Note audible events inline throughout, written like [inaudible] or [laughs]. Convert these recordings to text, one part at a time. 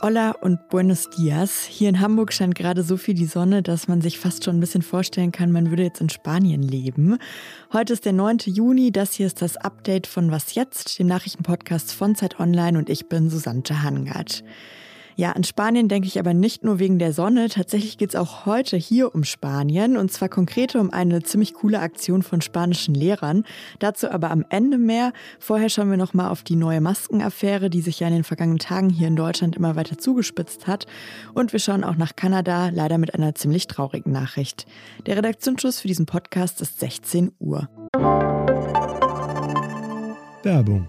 Hola und buenos dias. Hier in Hamburg scheint gerade so viel die Sonne, dass man sich fast schon ein bisschen vorstellen kann, man würde jetzt in Spanien leben. Heute ist der 9. Juni. Das hier ist das Update von Was jetzt, dem Nachrichtenpodcast von Zeit Online und ich bin Susanne Hangard. Ja, in Spanien denke ich aber nicht nur wegen der Sonne. Tatsächlich geht es auch heute hier um Spanien und zwar konkret um eine ziemlich coole Aktion von spanischen Lehrern. Dazu aber am Ende mehr. Vorher schauen wir nochmal auf die neue Maskenaffäre, die sich ja in den vergangenen Tagen hier in Deutschland immer weiter zugespitzt hat. Und wir schauen auch nach Kanada, leider mit einer ziemlich traurigen Nachricht. Der Redaktionsschluss für diesen Podcast ist 16 Uhr. Werbung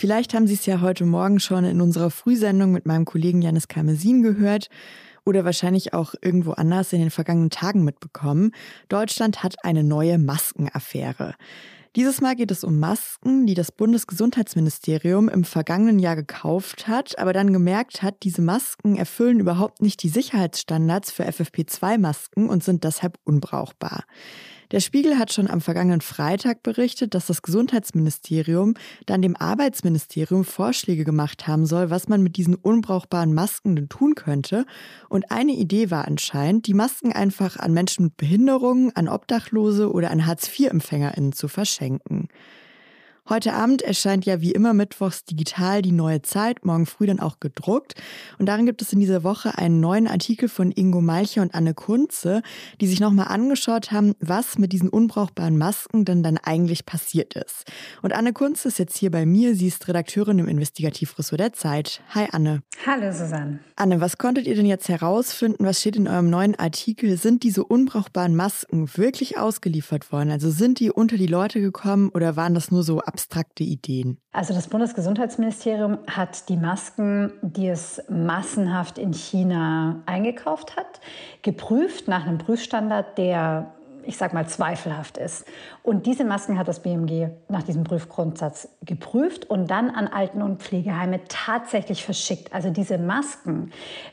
Vielleicht haben Sie es ja heute Morgen schon in unserer Frühsendung mit meinem Kollegen Janis Karmesin gehört oder wahrscheinlich auch irgendwo anders in den vergangenen Tagen mitbekommen. Deutschland hat eine neue Maskenaffäre. Dieses Mal geht es um Masken, die das Bundesgesundheitsministerium im vergangenen Jahr gekauft hat, aber dann gemerkt hat, diese Masken erfüllen überhaupt nicht die Sicherheitsstandards für FFP2-Masken und sind deshalb unbrauchbar. Der Spiegel hat schon am vergangenen Freitag berichtet, dass das Gesundheitsministerium dann dem Arbeitsministerium Vorschläge gemacht haben soll, was man mit diesen unbrauchbaren Masken denn tun könnte. Und eine Idee war anscheinend, die Masken einfach an Menschen mit Behinderungen, an Obdachlose oder an Hartz-IV-EmpfängerInnen zu verschenken. Heute Abend erscheint ja wie immer mittwochs digital die neue Zeit, morgen früh dann auch gedruckt. Und darin gibt es in dieser Woche einen neuen Artikel von Ingo Malcher und Anne Kunze, die sich nochmal angeschaut haben, was mit diesen unbrauchbaren Masken denn dann eigentlich passiert ist. Und Anne Kunze ist jetzt hier bei mir. Sie ist Redakteurin im Investigativressort der Zeit. Hi Anne. Hallo Susanne. Anne, was konntet ihr denn jetzt herausfinden? Was steht in eurem neuen Artikel? Sind diese unbrauchbaren Masken wirklich ausgeliefert worden? Also sind die unter die Leute gekommen oder waren das nur so ab abstrakte Ideen? Also das Bundesgesundheitsministerium hat die Masken, die es massenhaft in China eingekauft hat, geprüft nach einem Prüfstandard, der ich sage mal, zweifelhaft ist. Und diese Masken hat das BMG nach diesem Prüfgrundsatz geprüft und dann an Alten- und Pflegeheime tatsächlich verschickt. Also diese Masken,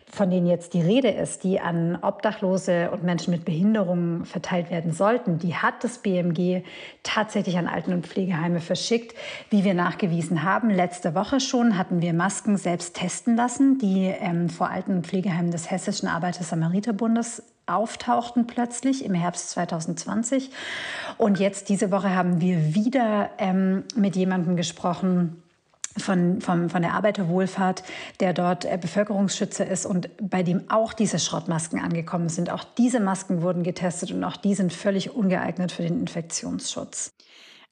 von denen jetzt die Rede ist, die an Obdachlose und Menschen mit Behinderungen verteilt werden sollten, die hat das BMG tatsächlich an Alten- und Pflegeheime verschickt. Wie wir nachgewiesen haben, letzte Woche schon hatten wir Masken selbst testen lassen, die ähm, vor Alten- und Pflegeheimen des Hessischen Arbeiter-Samariter-Bundes auftauchten plötzlich im Herbst 2020. Und jetzt diese Woche haben wir wieder ähm, mit jemandem gesprochen, von, von, von der Arbeiterwohlfahrt, der dort äh, Bevölkerungsschützer ist und bei dem auch diese Schrottmasken angekommen sind. Auch diese Masken wurden getestet und auch die sind völlig ungeeignet für den Infektionsschutz.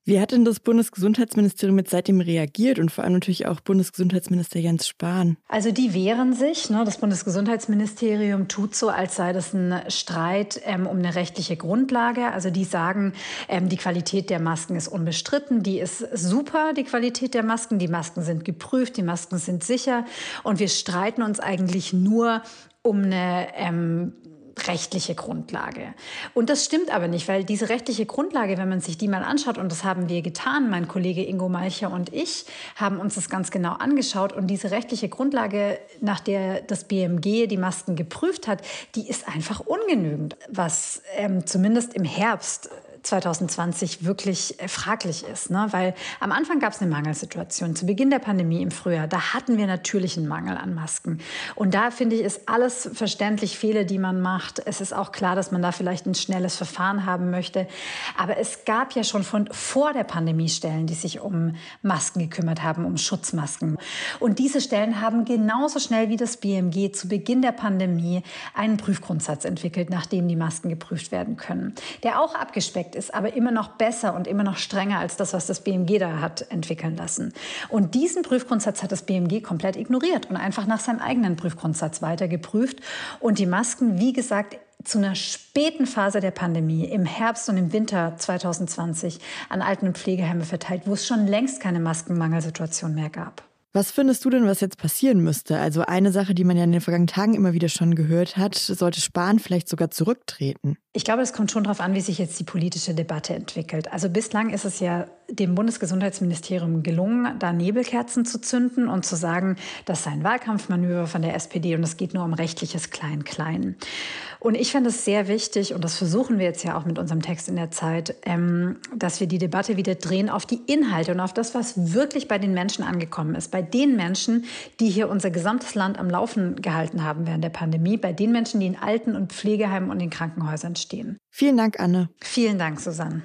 Wie hat denn das Bundesgesundheitsministerium jetzt seitdem reagiert und vor allem natürlich auch Bundesgesundheitsminister Jens Spahn? Also die wehren sich. Ne? Das Bundesgesundheitsministerium tut so, als sei das ein Streit ähm, um eine rechtliche Grundlage. Also die sagen, ähm, die Qualität der Masken ist unbestritten, die ist super, die Qualität der Masken. Die Masken sind geprüft, die Masken sind sicher. Und wir streiten uns eigentlich nur um eine ähm, rechtliche Grundlage. Und das stimmt aber nicht, weil diese rechtliche Grundlage, wenn man sich die mal anschaut, und das haben wir getan, mein Kollege Ingo Malcher und ich haben uns das ganz genau angeschaut, und diese rechtliche Grundlage, nach der das BMG die Masken geprüft hat, die ist einfach ungenügend, was ähm, zumindest im Herbst 2020 wirklich äh, fraglich ist. Ne? Weil am Anfang gab es eine Mangelsituation. Zu Beginn der Pandemie im Frühjahr, da hatten wir natürlich einen Mangel an Masken. Und da finde ich, ist alles verständlich, Fehler, die man macht. Es ist auch klar, dass man da vielleicht ein schnelles Verfahren haben möchte. Aber es gab ja schon von vor der Pandemie Stellen, die sich um Masken gekümmert haben, um Schutzmasken. Und diese Stellen haben genauso schnell wie das BMG zu Beginn der Pandemie einen Prüfgrundsatz entwickelt, nachdem die Masken geprüft werden können, der auch abgespeckt ist aber immer noch besser und immer noch strenger als das, was das BMG da hat entwickeln lassen. Und diesen Prüfgrundsatz hat das BMG komplett ignoriert und einfach nach seinem eigenen Prüfgrundsatz weiter geprüft. Und die Masken, wie gesagt, zu einer späten Phase der Pandemie im Herbst und im Winter 2020 an Alten- und Pflegeheime verteilt, wo es schon längst keine Maskenmangelsituation mehr gab. Was findest du denn, was jetzt passieren müsste? Also eine Sache, die man ja in den vergangenen Tagen immer wieder schon gehört hat, sollte Spahn vielleicht sogar zurücktreten. Ich glaube, es kommt schon darauf an, wie sich jetzt die politische Debatte entwickelt. Also bislang ist es ja dem Bundesgesundheitsministerium gelungen, da Nebelkerzen zu zünden und zu sagen, das sei ein Wahlkampfmanöver von der SPD und es geht nur um rechtliches Klein-Klein. Und ich finde es sehr wichtig, und das versuchen wir jetzt ja auch mit unserem Text in der Zeit, ähm, dass wir die Debatte wieder drehen auf die Inhalte und auf das, was wirklich bei den Menschen angekommen ist. Bei den Menschen, die hier unser gesamtes Land am Laufen gehalten haben während der Pandemie, bei den Menschen, die in Alten- und Pflegeheimen und in Krankenhäusern stehen. Vielen Dank, Anne. Vielen Dank, Susanne.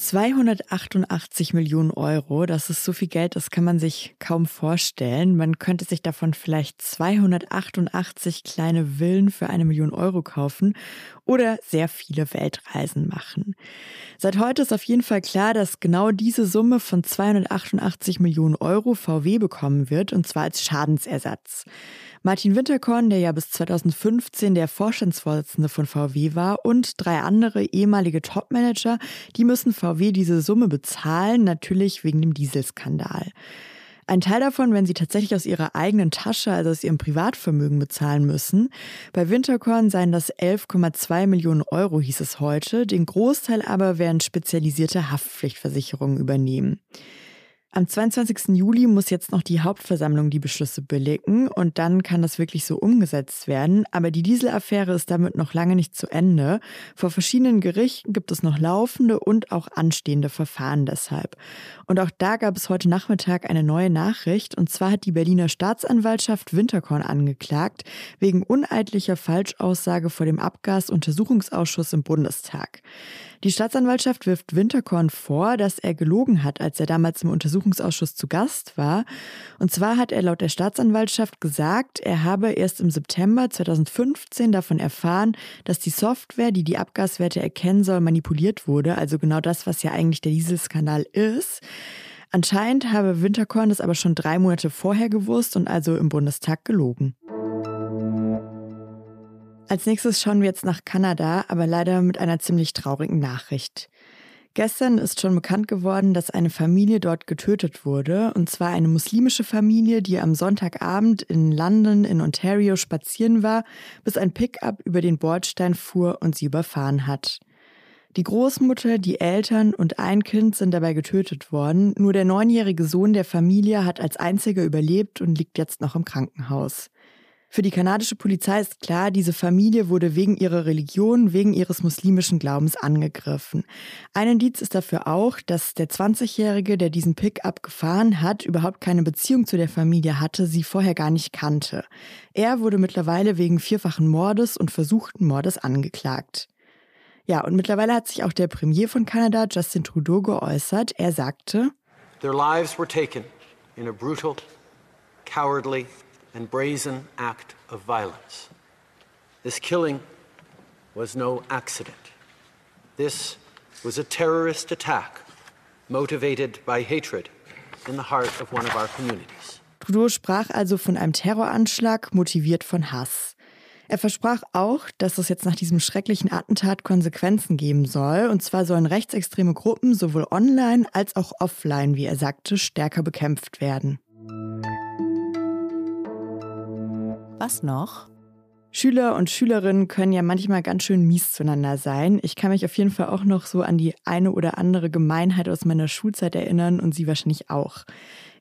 288 Millionen Euro, das ist so viel Geld, das kann man sich kaum vorstellen. Man könnte sich davon vielleicht 288 kleine Villen für eine Million Euro kaufen oder sehr viele Weltreisen machen. Seit heute ist auf jeden Fall klar, dass genau diese Summe von 288 Millionen Euro VW bekommen wird, und zwar als Schadensersatz. Martin Winterkorn, der ja bis 2015 der Vorstandsvorsitzende von VW war, und drei andere ehemalige Topmanager, die müssen VW diese Summe bezahlen, natürlich wegen dem Dieselskandal. Ein Teil davon, wenn sie tatsächlich aus ihrer eigenen Tasche, also aus ihrem Privatvermögen bezahlen müssen. Bei Winterkorn seien das 11,2 Millionen Euro, hieß es heute. Den Großteil aber werden spezialisierte Haftpflichtversicherungen übernehmen. Am 22. Juli muss jetzt noch die Hauptversammlung die Beschlüsse billigen und dann kann das wirklich so umgesetzt werden. Aber die Dieselaffäre ist damit noch lange nicht zu Ende. Vor verschiedenen Gerichten gibt es noch laufende und auch anstehende Verfahren deshalb. Und auch da gab es heute Nachmittag eine neue Nachricht. Und zwar hat die Berliner Staatsanwaltschaft Winterkorn angeklagt wegen uneidlicher Falschaussage vor dem Abgasuntersuchungsausschuss im Bundestag. Die Staatsanwaltschaft wirft Winterkorn vor, dass er gelogen hat, als er damals im Untersuchungsausschuss zu Gast war. Und zwar hat er laut der Staatsanwaltschaft gesagt, er habe erst im September 2015 davon erfahren, dass die Software, die die Abgaswerte erkennen soll, manipuliert wurde. Also genau das, was ja eigentlich der Dieselskandal ist. Anscheinend habe Winterkorn das aber schon drei Monate vorher gewusst und also im Bundestag gelogen. Als nächstes schauen wir jetzt nach Kanada, aber leider mit einer ziemlich traurigen Nachricht. Gestern ist schon bekannt geworden, dass eine Familie dort getötet wurde, und zwar eine muslimische Familie, die am Sonntagabend in London in Ontario spazieren war, bis ein Pickup über den Bordstein fuhr und sie überfahren hat. Die Großmutter, die Eltern und ein Kind sind dabei getötet worden, nur der neunjährige Sohn der Familie hat als einziger überlebt und liegt jetzt noch im Krankenhaus. Für die kanadische Polizei ist klar, diese Familie wurde wegen ihrer Religion, wegen ihres muslimischen Glaubens angegriffen. Ein Indiz ist dafür auch, dass der 20-Jährige, der diesen Pickup gefahren hat, überhaupt keine Beziehung zu der Familie hatte, sie vorher gar nicht kannte. Er wurde mittlerweile wegen vierfachen Mordes und versuchten Mordes angeklagt. Ja, und mittlerweile hat sich auch der Premier von Kanada, Justin Trudeau, geäußert. Er sagte, Their lives were taken in a brutal, cowardly and brazen act of violence. This killing was no accident. This was a terrorist attack motivated by hatred in the heart of one of our communities. Trudeau sprach also von einem Terroranschlag motiviert von Hass. Er versprach auch, dass es jetzt nach diesem schrecklichen Attentat Konsequenzen geben soll. Und zwar sollen rechtsextreme Gruppen sowohl online als auch offline, wie er sagte, stärker bekämpft werden. Was noch? Schüler und Schülerinnen können ja manchmal ganz schön mies zueinander sein. Ich kann mich auf jeden Fall auch noch so an die eine oder andere Gemeinheit aus meiner Schulzeit erinnern und Sie wahrscheinlich auch.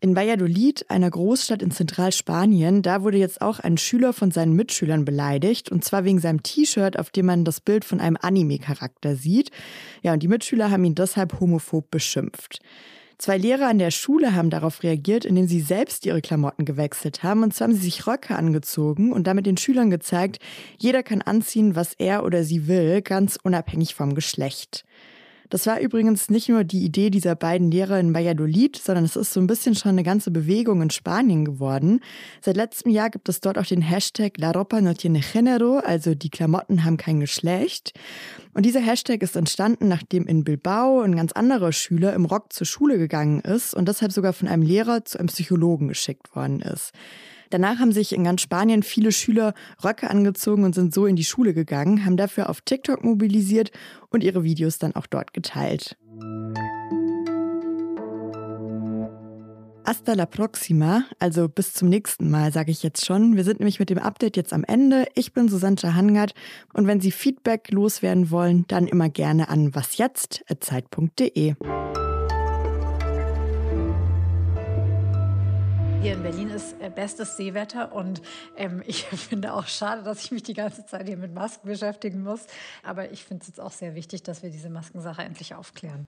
In Valladolid, einer Großstadt in Zentralspanien, da wurde jetzt auch ein Schüler von seinen Mitschülern beleidigt und zwar wegen seinem T-Shirt, auf dem man das Bild von einem Anime-Charakter sieht. Ja, und die Mitschüler haben ihn deshalb homophob beschimpft. Zwei Lehrer an der Schule haben darauf reagiert, indem sie selbst ihre Klamotten gewechselt haben. Und zwar haben sie sich Röcke angezogen und damit den Schülern gezeigt, jeder kann anziehen, was er oder sie will, ganz unabhängig vom Geschlecht. Das war übrigens nicht nur die Idee dieser beiden Lehrer in Valladolid, sondern es ist so ein bisschen schon eine ganze Bewegung in Spanien geworden. Seit letztem Jahr gibt es dort auch den Hashtag La ropa no tiene género, also die Klamotten haben kein Geschlecht. Und dieser Hashtag ist entstanden, nachdem in Bilbao ein ganz anderer Schüler im Rock zur Schule gegangen ist und deshalb sogar von einem Lehrer zu einem Psychologen geschickt worden ist. Danach haben sich in ganz Spanien viele Schüler Röcke angezogen und sind so in die Schule gegangen, haben dafür auf TikTok mobilisiert und ihre Videos dann auch dort geteilt. hasta la próxima, also bis zum nächsten Mal, sage ich jetzt schon. Wir sind nämlich mit dem Update jetzt am Ende. Ich bin Susanne Hangard und wenn Sie Feedback loswerden wollen, dann immer gerne an wasjetzt.zeit.de. Hier in Berlin ist äh, bestes Seewetter und ähm, [laughs] ich finde auch schade, dass ich mich die ganze Zeit hier mit Masken beschäftigen muss. Aber ich finde es jetzt auch sehr wichtig, dass wir diese Maskensache endlich aufklären.